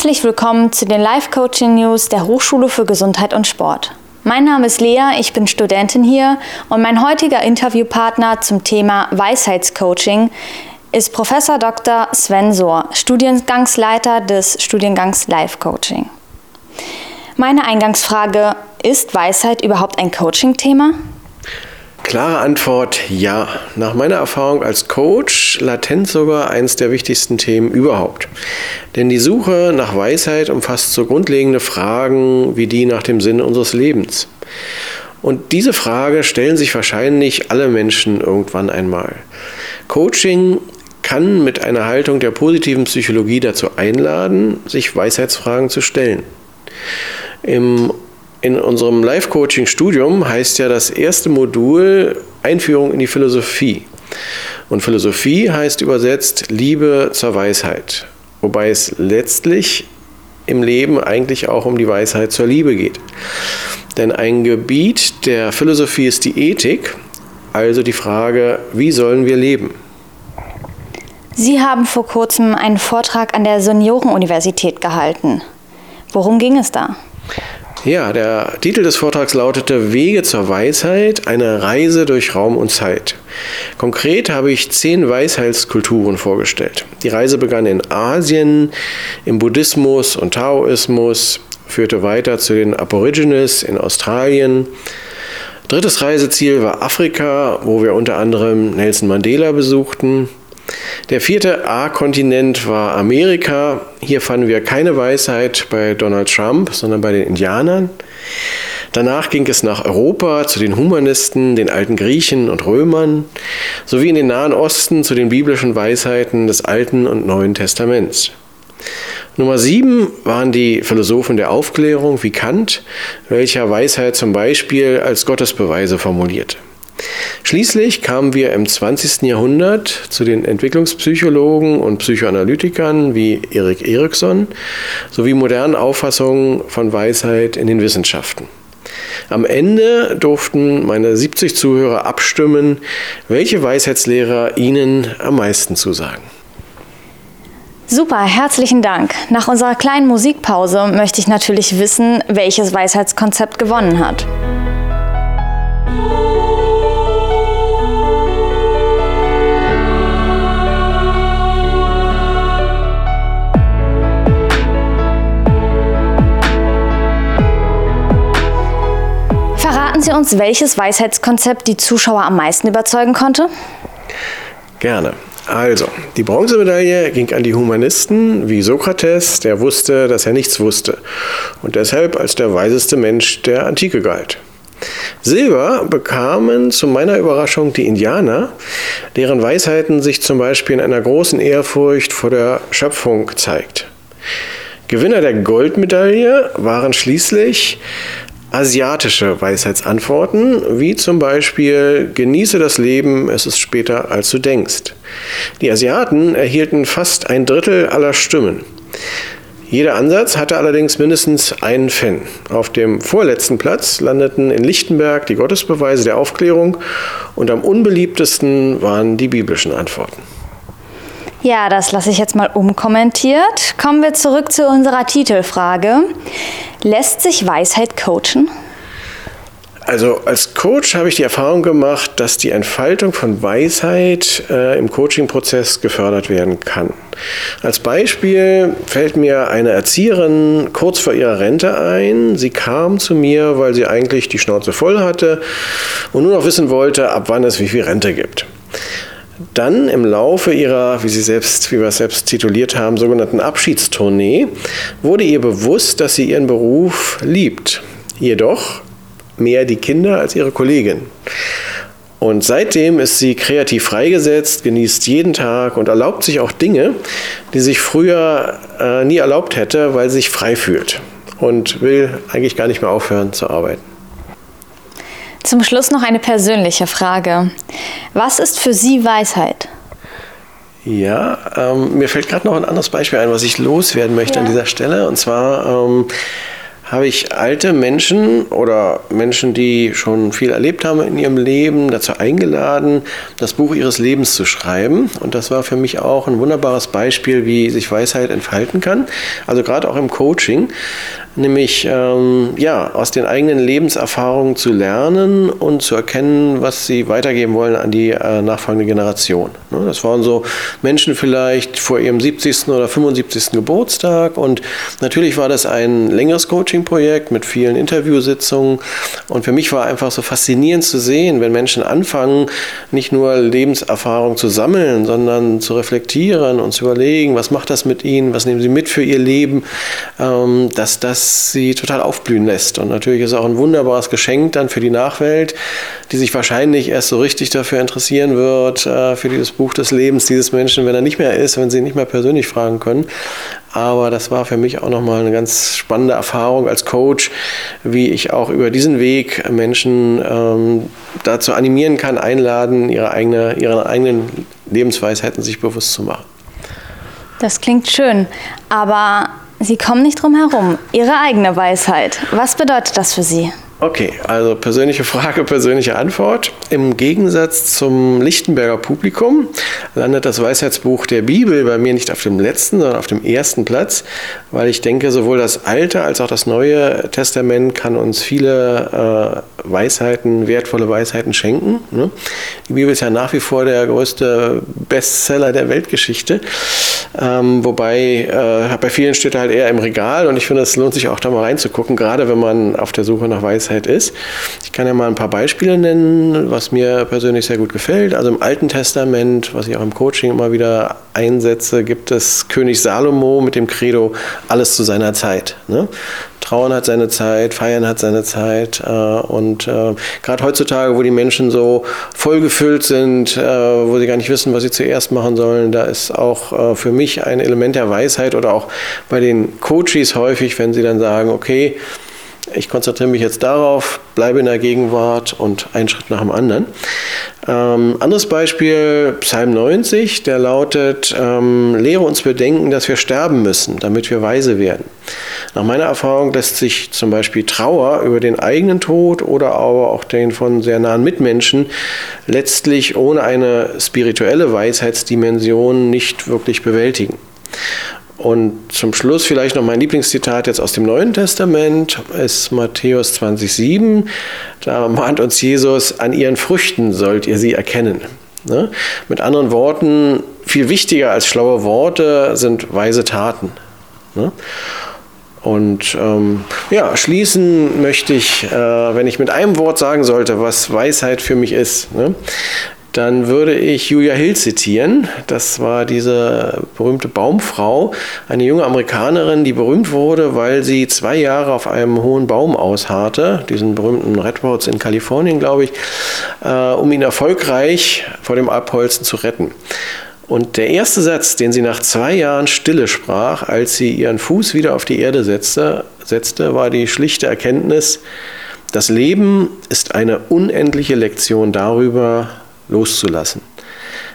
Herzlich willkommen zu den Live-Coaching-News der Hochschule für Gesundheit und Sport. Mein Name ist Lea, ich bin Studentin hier und mein heutiger Interviewpartner zum Thema Weisheitscoaching ist Professor Dr. Sven Sohr, Studiengangsleiter des Studiengangs Live-Coaching. Meine Eingangsfrage, ist Weisheit überhaupt ein Coaching-Thema? Klare Antwort ja. Nach meiner Erfahrung als Coach latent sogar eines der wichtigsten Themen überhaupt. Denn die Suche nach Weisheit umfasst so grundlegende Fragen wie die nach dem Sinn unseres Lebens. Und diese Frage stellen sich wahrscheinlich alle Menschen irgendwann einmal. Coaching kann mit einer Haltung der positiven Psychologie dazu einladen, sich Weisheitsfragen zu stellen. Im in unserem Life-Coaching-Studium heißt ja das erste Modul Einführung in die Philosophie. Und Philosophie heißt übersetzt Liebe zur Weisheit. Wobei es letztlich im Leben eigentlich auch um die Weisheit zur Liebe geht. Denn ein Gebiet der Philosophie ist die Ethik, also die Frage, wie sollen wir leben? Sie haben vor kurzem einen Vortrag an der Seniorenuniversität gehalten. Worum ging es da? Ja, der Titel des Vortrags lautete Wege zur Weisheit, eine Reise durch Raum und Zeit. Konkret habe ich zehn Weisheitskulturen vorgestellt. Die Reise begann in Asien, im Buddhismus und Taoismus, führte weiter zu den Aborigines in Australien. Drittes Reiseziel war Afrika, wo wir unter anderem Nelson Mandela besuchten. Der vierte A-Kontinent war Amerika. Hier fanden wir keine Weisheit bei Donald Trump, sondern bei den Indianern. Danach ging es nach Europa zu den Humanisten, den alten Griechen und Römern, sowie in den Nahen Osten zu den biblischen Weisheiten des Alten und Neuen Testaments. Nummer sieben waren die Philosophen der Aufklärung wie Kant, welcher Weisheit zum Beispiel als Gottesbeweise formulierte. Schließlich kamen wir im 20. Jahrhundert zu den Entwicklungspsychologen und Psychoanalytikern wie Erik Erikson sowie modernen Auffassungen von Weisheit in den Wissenschaften. Am Ende durften meine 70 Zuhörer abstimmen, welche Weisheitslehrer ihnen am meisten zusagen. Super, herzlichen Dank. Nach unserer kleinen Musikpause möchte ich natürlich wissen, welches Weisheitskonzept gewonnen hat. Sie uns, welches Weisheitskonzept die Zuschauer am meisten überzeugen konnte? Gerne. Also, die Bronzemedaille ging an die Humanisten wie Sokrates, der wusste, dass er nichts wusste und deshalb als der weiseste Mensch der Antike galt. Silber bekamen zu meiner Überraschung die Indianer, deren Weisheiten sich zum Beispiel in einer großen Ehrfurcht vor der Schöpfung zeigt. Gewinner der Goldmedaille waren schließlich asiatische Weisheitsantworten, wie zum Beispiel Genieße das Leben, es ist später als du denkst. Die Asiaten erhielten fast ein Drittel aller Stimmen. Jeder Ansatz hatte allerdings mindestens einen Fan. Auf dem vorletzten Platz landeten in Lichtenberg die Gottesbeweise der Aufklärung und am unbeliebtesten waren die biblischen Antworten. Ja, das lasse ich jetzt mal umkommentiert. Kommen wir zurück zu unserer Titelfrage. Lässt sich Weisheit coachen? Also als Coach habe ich die Erfahrung gemacht, dass die Entfaltung von Weisheit äh, im Coaching-Prozess gefördert werden kann. Als Beispiel fällt mir eine Erzieherin kurz vor ihrer Rente ein. Sie kam zu mir, weil sie eigentlich die Schnauze voll hatte und nur noch wissen wollte, ab wann es wie viel Rente gibt. Dann im Laufe ihrer, wie sie selbst, wie wir es selbst tituliert haben, sogenannten Abschiedstournee, wurde ihr bewusst, dass sie ihren Beruf liebt. Jedoch mehr die Kinder als ihre Kollegin. Und seitdem ist sie kreativ freigesetzt, genießt jeden Tag und erlaubt sich auch Dinge, die sich früher äh, nie erlaubt hätte, weil sie sich frei fühlt und will eigentlich gar nicht mehr aufhören zu arbeiten. Zum Schluss noch eine persönliche Frage. Was ist für Sie Weisheit? Ja, ähm, mir fällt gerade noch ein anderes Beispiel ein, was ich loswerden möchte ja. an dieser Stelle. Und zwar ähm, habe ich alte Menschen oder Menschen, die schon viel erlebt haben in ihrem Leben, dazu eingeladen, das Buch ihres Lebens zu schreiben. Und das war für mich auch ein wunderbares Beispiel, wie sich Weisheit entfalten kann. Also gerade auch im Coaching nämlich ähm, ja, aus den eigenen Lebenserfahrungen zu lernen und zu erkennen, was sie weitergeben wollen an die äh, nachfolgende Generation. Ne? Das waren so Menschen vielleicht vor ihrem 70. oder 75. Geburtstag und natürlich war das ein längeres Coaching-Projekt mit vielen Interviewsitzungen und für mich war einfach so faszinierend zu sehen, wenn Menschen anfangen, nicht nur Lebenserfahrung zu sammeln, sondern zu reflektieren und zu überlegen, was macht das mit ihnen, was nehmen sie mit für ihr Leben, ähm, dass das sie total aufblühen lässt. Und natürlich ist es auch ein wunderbares Geschenk dann für die Nachwelt, die sich wahrscheinlich erst so richtig dafür interessieren wird, äh, für dieses Buch des Lebens dieses Menschen, wenn er nicht mehr ist, wenn sie ihn nicht mehr persönlich fragen können. Aber das war für mich auch nochmal eine ganz spannende Erfahrung als Coach, wie ich auch über diesen Weg Menschen ähm, dazu animieren kann, einladen, ihre, eigene, ihre eigenen Lebensweisheiten sich bewusst zu machen. Das klingt schön, aber Sie kommen nicht drum herum. Ihre eigene Weisheit. Was bedeutet das für Sie? Okay, also persönliche Frage, persönliche Antwort. Im Gegensatz zum Lichtenberger Publikum landet das Weisheitsbuch der Bibel bei mir nicht auf dem letzten, sondern auf dem ersten Platz, weil ich denke, sowohl das Alte als auch das Neue Testament kann uns viele äh, Weisheiten, wertvolle Weisheiten schenken. Ne? Die Bibel ist ja nach wie vor der größte Bestseller der Weltgeschichte, ähm, wobei äh, bei vielen steht er halt eher im Regal und ich finde, es lohnt sich auch da mal reinzugucken, gerade wenn man auf der Suche nach Weisheit ist. Ich kann ja mal ein paar Beispiele nennen, was mir persönlich sehr gut gefällt. Also im Alten Testament, was ich auch im Coaching immer wieder einsetze, gibt es König Salomo mit dem Credo, alles zu seiner Zeit. Ne? Trauern hat seine Zeit, Feiern hat seine Zeit. Äh, und äh, gerade heutzutage, wo die Menschen so vollgefüllt sind, äh, wo sie gar nicht wissen, was sie zuerst machen sollen, da ist auch äh, für mich ein Element der Weisheit oder auch bei den Coaches häufig, wenn sie dann sagen, okay, ich konzentriere mich jetzt darauf, bleibe in der Gegenwart und einen Schritt nach dem anderen. Ähm, anderes Beispiel, Psalm 90, der lautet, ähm, lehre uns bedenken, dass wir sterben müssen, damit wir weise werden. Nach meiner Erfahrung lässt sich zum Beispiel Trauer über den eigenen Tod oder aber auch den von sehr nahen Mitmenschen letztlich ohne eine spirituelle Weisheitsdimension nicht wirklich bewältigen. Und zum Schluss vielleicht noch mein Lieblingszitat jetzt aus dem Neuen Testament, ist Matthäus 20,7. Da mahnt uns Jesus, an ihren Früchten sollt ihr sie erkennen. Ne? Mit anderen Worten, viel wichtiger als schlaue Worte sind weise Taten. Ne? Und ähm, ja, schließen möchte ich, äh, wenn ich mit einem Wort sagen sollte, was Weisheit für mich ist. Ne? Dann würde ich Julia Hill zitieren. Das war diese berühmte Baumfrau, eine junge Amerikanerin, die berühmt wurde, weil sie zwei Jahre auf einem hohen Baum ausharrte, diesen berühmten Redwoods in Kalifornien, glaube ich, äh, um ihn erfolgreich vor dem Abholzen zu retten. Und der erste Satz, den sie nach zwei Jahren Stille sprach, als sie ihren Fuß wieder auf die Erde setzte, setzte war die schlichte Erkenntnis, das Leben ist eine unendliche Lektion darüber, loszulassen.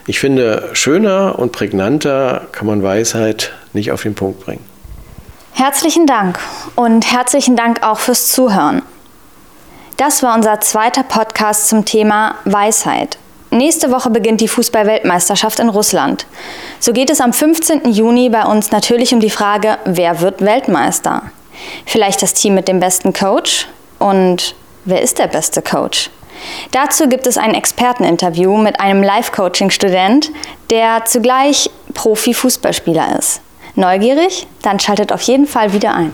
Ich finde, schöner und prägnanter kann man Weisheit nicht auf den Punkt bringen. Herzlichen Dank und herzlichen Dank auch fürs Zuhören. Das war unser zweiter Podcast zum Thema Weisheit. Nächste Woche beginnt die Fußball-Weltmeisterschaft in Russland. So geht es am 15. Juni bei uns natürlich um die Frage, wer wird Weltmeister? Vielleicht das Team mit dem besten Coach? Und wer ist der beste Coach? Dazu gibt es ein Experteninterview mit einem Life-Coaching-Student, der zugleich Profi-Fußballspieler ist. Neugierig? Dann schaltet auf jeden Fall wieder ein.